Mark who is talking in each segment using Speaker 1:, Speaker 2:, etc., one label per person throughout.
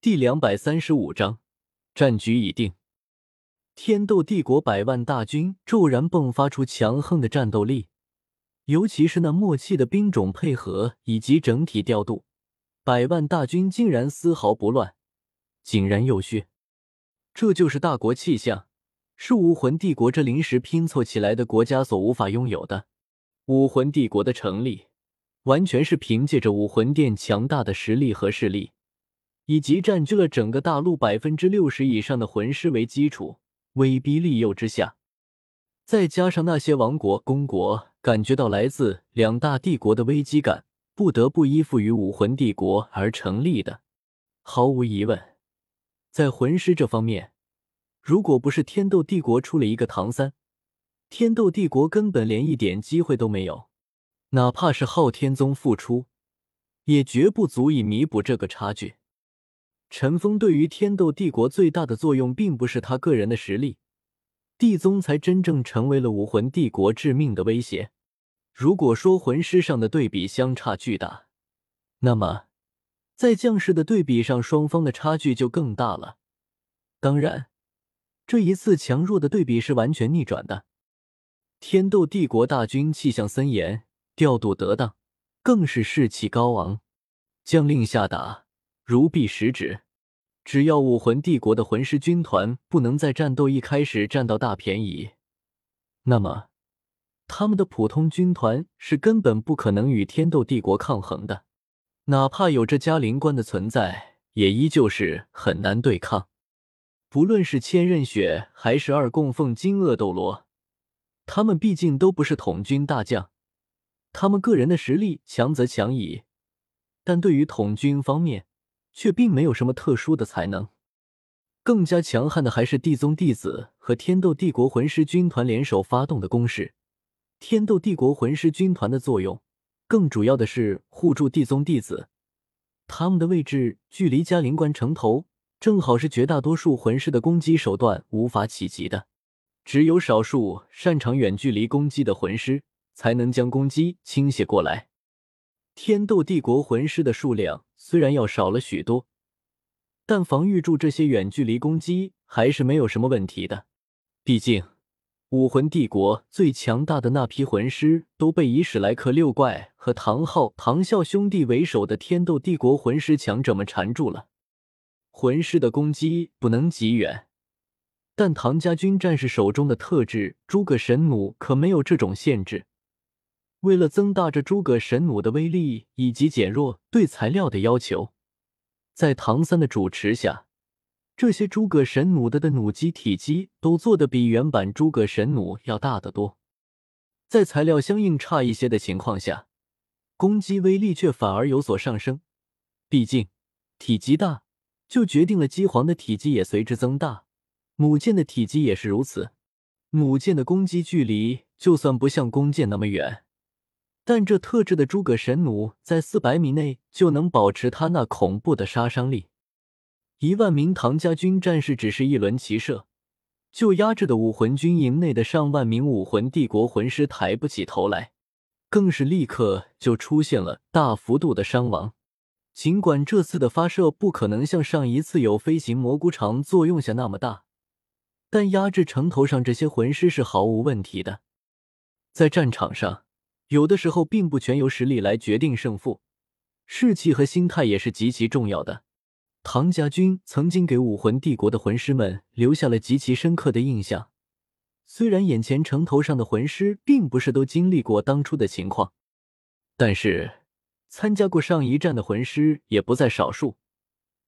Speaker 1: 第两百三十五章，战局已定。天斗帝国百万大军骤然迸发出强横的战斗力，尤其是那默契的兵种配合以及整体调度，百万大军竟然丝毫不乱，井然有序。这就是大国气象，是武魂帝国这临时拼凑起来的国家所无法拥有的。武魂帝国的成立，完全是凭借着武魂殿强大的实力和势力。以及占据了整个大陆百分之六十以上的魂师为基础，威逼利诱之下，再加上那些王国、公国感觉到来自两大帝国的危机感，不得不依附于武魂帝国而成立的。毫无疑问，在魂师这方面，如果不是天斗帝国出了一个唐三，天斗帝国根本连一点机会都没有。哪怕是昊天宗复出，也绝不足以弥补这个差距。陈峰对于天斗帝国最大的作用，并不是他个人的实力，帝宗才真正成为了武魂帝国致命的威胁。如果说魂师上的对比相差巨大，那么在将士的对比上，双方的差距就更大了。当然，这一次强弱的对比是完全逆转的。天斗帝国大军气象森严，调度得当，更是士气高昂，将令下达。如臂使指，只要武魂帝国的魂师军团不能在战斗一开始占到大便宜，那么他们的普通军团是根本不可能与天斗帝国抗衡的。哪怕有着嘉陵关的存在，也依旧是很难对抗。不论是千仞雪还是二供奉金鳄斗罗，他们毕竟都不是统军大将，他们个人的实力强则强矣，但对于统军方面，却并没有什么特殊的才能，更加强悍的还是地宗弟子和天斗帝国魂师军团联手发动的攻势。天斗帝国魂师军团的作用，更主要的是护住地宗弟子，他们的位置距离嘉陵关城头，正好是绝大多数魂师的攻击手段无法企及的。只有少数擅长远距离攻击的魂师，才能将攻击倾斜过来。天斗帝国魂师的数量虽然要少了许多，但防御住这些远距离攻击还是没有什么问题的。毕竟，武魂帝国最强大的那批魂师都被以史莱克六怪和唐昊、唐啸兄弟为首的天斗帝国魂师强者们缠住了。魂师的攻击不能极远，但唐家军战士手中的特制诸葛神弩可没有这种限制。为了增大这诸葛神弩的威力，以及减弱对材料的要求，在唐三的主持下，这些诸葛神弩的的弩机体积都做得比原版诸葛神弩要大得多。在材料相应差一些的情况下，攻击威力却反而有所上升。毕竟体积大，就决定了机皇的体积也随之增大，弩箭的体积也是如此。弩箭的攻击距离就算不像弓箭那么远。但这特制的诸葛神弩在四百米内就能保持他那恐怖的杀伤力，一万名唐家军战士只是一轮齐射，就压制的武魂军营内的上万名武魂帝国魂师抬不起头来，更是立刻就出现了大幅度的伤亡。尽管这次的发射不可能像上一次有飞行蘑菇肠作用下那么大，但压制城头上这些魂师是毫无问题的。在战场上。有的时候，并不全由实力来决定胜负，士气和心态也是极其重要的。唐家军曾经给武魂帝国的魂师们留下了极其深刻的印象。虽然眼前城头上的魂师并不是都经历过当初的情况，但是参加过上一战的魂师也不在少数。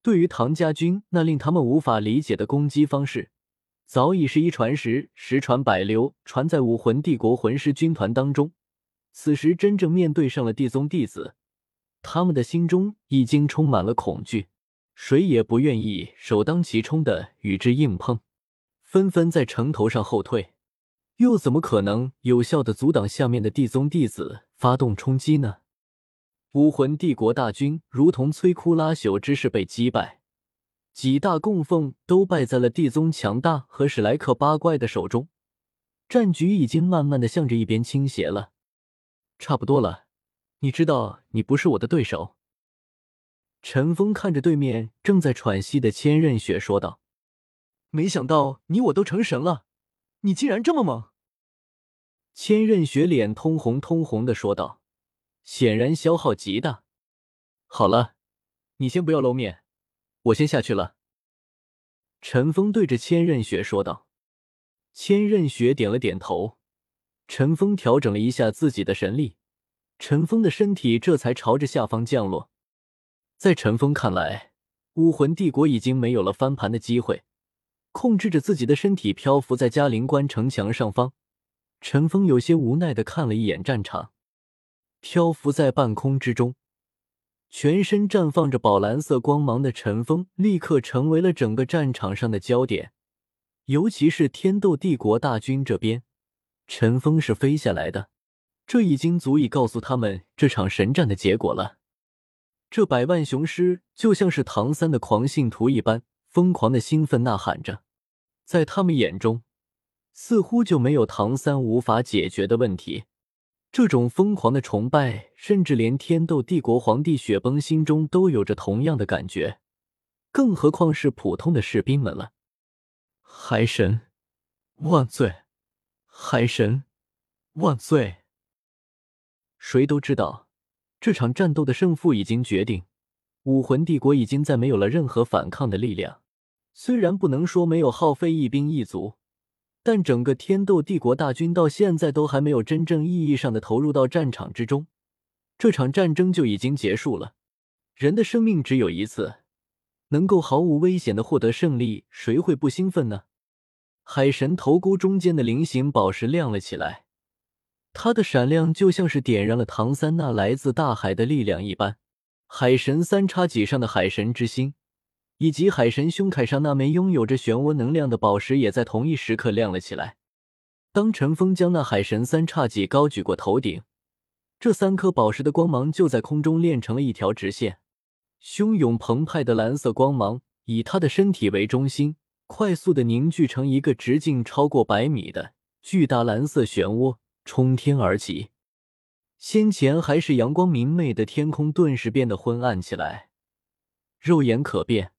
Speaker 1: 对于唐家军那令他们无法理解的攻击方式，早已是一传十，十传百，流传在武魂帝国魂师军团当中。此时真正面对上了地宗弟子，他们的心中已经充满了恐惧，谁也不愿意首当其冲的与之硬碰，纷纷在城头上后退，又怎么可能有效的阻挡下面的地宗弟子发动冲击呢？武魂帝国大军如同摧枯拉朽之势被击败，几大供奉都败在了地宗强大和史莱克八怪的手中，战局已经慢慢的向着一边倾斜了。差不多了，你知道你不是我的对手。陈峰看着对面正在喘息的千仞雪说道：“
Speaker 2: 没想到你我都成神了，你竟然这么猛！”
Speaker 1: 千仞雪脸通红通红的说道，显然消耗极大。好了，你先不要露面，我先下去了。陈峰对着千仞雪说道。千仞雪点了点头。陈峰调整了一下自己的神力，陈峰的身体这才朝着下方降落。在陈峰看来，武魂帝国已经没有了翻盘的机会，控制着自己的身体漂浮在嘉陵关城墙上方。陈峰有些无奈的看了一眼战场，漂浮在半空之中，全身绽放着宝蓝色光芒的陈峰，立刻成为了整个战场上的焦点。尤其是天斗帝国大军这边。陈峰是飞下来的，这已经足以告诉他们这场神战的结果了。这百万雄师就像是唐三的狂信徒一般，疯狂的兴奋呐喊着，在他们眼中，似乎就没有唐三无法解决的问题。这种疯狂的崇拜，甚至连天斗帝国皇帝雪崩心中都有着同样的感觉，更何况是普通的士兵们了。海神万岁！海神万岁！谁都知道，这场战斗的胜负已经决定，武魂帝国已经再没有了任何反抗的力量。虽然不能说没有耗费一兵一卒，但整个天斗帝国大军到现在都还没有真正意义上的投入到战场之中，这场战争就已经结束了。人的生命只有一次，能够毫无危险的获得胜利，谁会不兴奋呢？海神头箍中间的菱形宝石亮了起来，它的闪亮就像是点燃了唐三那来自大海的力量一般。海神三叉戟上的海神之心，以及海神胸铠上那枚拥有着漩涡能量的宝石，也在同一时刻亮了起来。当陈峰将那海神三叉戟高举过头顶，这三颗宝石的光芒就在空中练成了一条直线，汹涌澎湃的蓝色光芒以他的身体为中心。快速的凝聚成一个直径超过百米的巨大蓝色漩涡，冲天而起。先前还是阳光明媚的天空，顿时变得昏暗起来，肉眼可辨，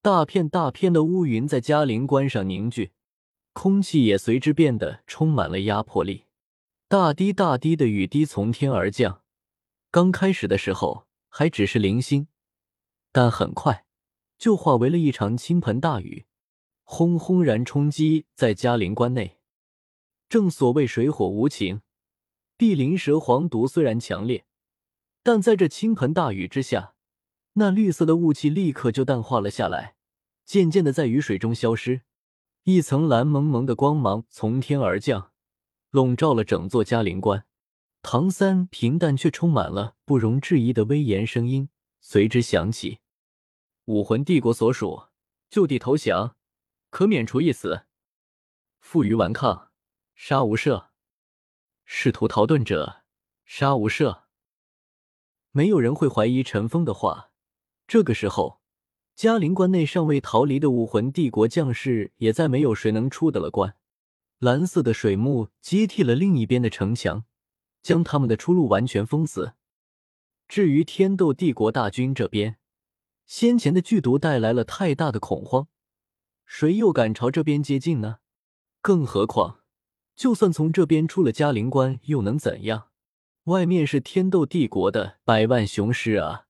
Speaker 1: 大片大片的乌云在嘉陵关上凝聚，空气也随之变得充满了压迫力。大滴大滴的雨滴从天而降，刚开始的时候还只是零星，但很快就化为了一场倾盆大雨。轰轰然冲击在嘉陵关内。正所谓水火无情，碧鳞蛇黄毒虽然强烈，但在这倾盆大雨之下，那绿色的雾气立刻就淡化了下来，渐渐的在雨水中消失。一层蓝蒙蒙的光芒从天而降，笼罩了整座嘉陵关。唐三平淡却充满了不容置疑的威严声音随之响起：“武魂帝国所属，就地投降。”可免除一死，负隅顽抗，杀无赦；试图逃遁者，杀无赦。没有人会怀疑陈峰的话。这个时候，嘉陵关内尚未逃离的武魂帝国将士，也再没有谁能出得了关。蓝色的水幕接替了另一边的城墙，将他们的出路完全封死。至于天斗帝国大军这边，先前的剧毒带来了太大的恐慌。谁又敢朝这边接近呢？更何况，就算从这边出了嘉陵关，又能怎样？外面是天斗帝国的百万雄师啊！